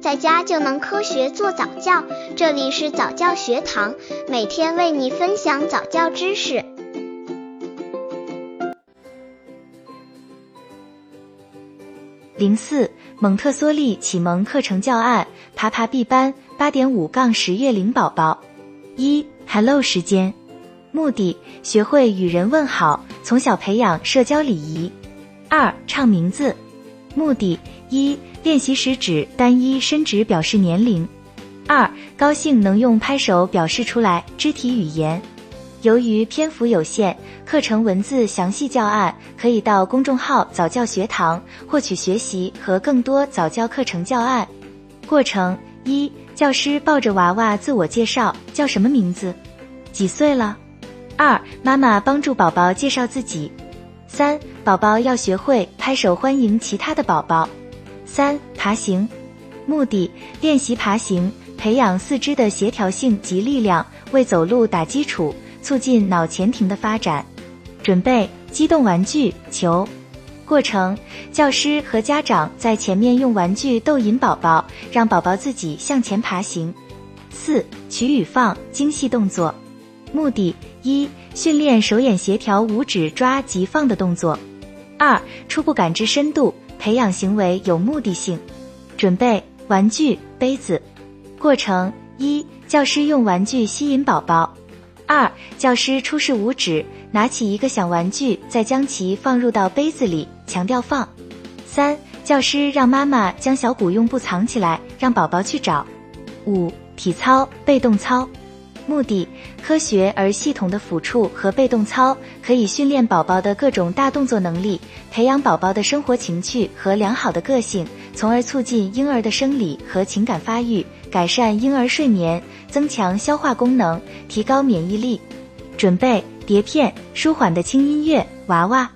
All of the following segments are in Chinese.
在家就能科学做早教。这里是早教学堂，每天为你分享早教知识。零四蒙特梭利启蒙课程教案，爬爬 B 班八点五杠十月龄宝宝。一 Hello 时间，目的学会与人问好，从小培养社交礼仪。二唱名字，目的一练习时指单一伸指表示年龄。二高兴能用拍手表示出来，肢体语言。由于篇幅有限，课程文字详细教案可以到公众号早教学堂获取学习和更多早教课程教案。过程一教师抱着娃娃自我介绍，叫什么名字？几岁了？二妈妈帮助宝宝介绍自己。三宝宝要学会拍手欢迎其他的宝宝。三爬行，目的练习爬行，培养四肢的协调性及力量，为走路打基础，促进脑前庭的发展。准备机动玩具球。过程教师和家长在前面用玩具逗引宝宝，让宝宝自己向前爬行。四取与放精细动作，目的一。训练手眼协调，五指抓及放的动作。二、初步感知深度，培养行为有目的性。准备玩具杯子。过程一、教师用玩具吸引宝宝。二、教师出示五指，拿起一个小玩具，再将其放入到杯子里，强调放。三、教师让妈妈将小鼓用布藏起来，让宝宝去找。五、体操被动操。目的：科学而系统的抚触和被动操可以训练宝宝的各种大动作能力，培养宝宝的生活情趣和良好的个性，从而促进婴儿的生理和情感发育，改善婴儿睡眠，增强消化功能，提高免疫力。准备碟片，舒缓的轻音乐，娃娃。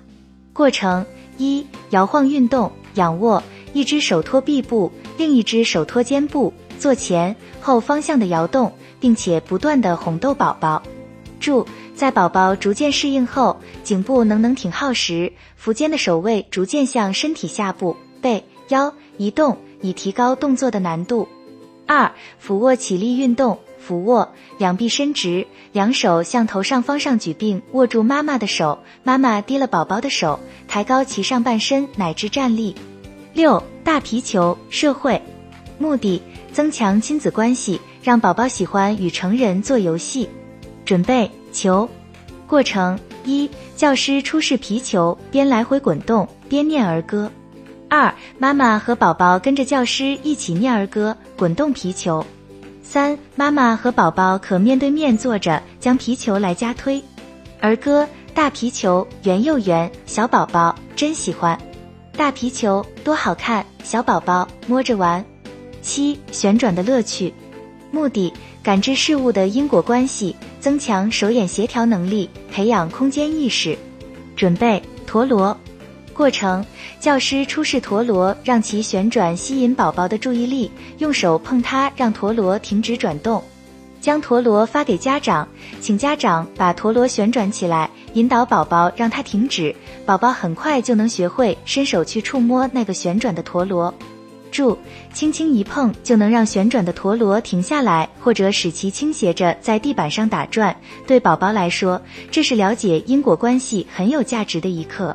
过程一：摇晃运动，仰卧，一只手托臂部，另一只手托肩部，做前后方向的摇动。并且不断的哄逗宝宝。注：在宝宝逐渐适应后，颈部能能挺好时，扶肩的手位逐渐向身体下部、背、腰移动，以提高动作的难度。二、俯卧起立运动。俯卧，两臂伸直，两手向头上方上举，并握住妈妈的手。妈妈提了宝宝的手，抬高其上半身，乃至站立。六、大皮球社会，目的增强亲子关系。让宝宝喜欢与成人做游戏，准备球。过程一：教师出示皮球，边来回滚动边念儿歌。二：妈妈和宝宝跟着教师一起念儿歌，滚动皮球。三：妈妈和宝宝可面对面坐着，将皮球来加推。儿歌：大皮球圆又圆，小宝宝真喜欢。大皮球多好看，小宝宝摸着玩。七：旋转的乐趣。目的：感知事物的因果关系，增强手眼协调能力，培养空间意识。准备陀螺。过程：教师出示陀螺，让其旋转，吸引宝宝的注意力，用手碰它，让陀螺停止转动。将陀螺发给家长，请家长把陀螺旋转起来，引导宝宝让它停止。宝宝很快就能学会伸手去触摸那个旋转的陀螺。注：轻轻一碰就能让旋转的陀螺停下来，或者使其倾斜着在地板上打转。对宝宝来说，这是了解因果关系很有价值的一课。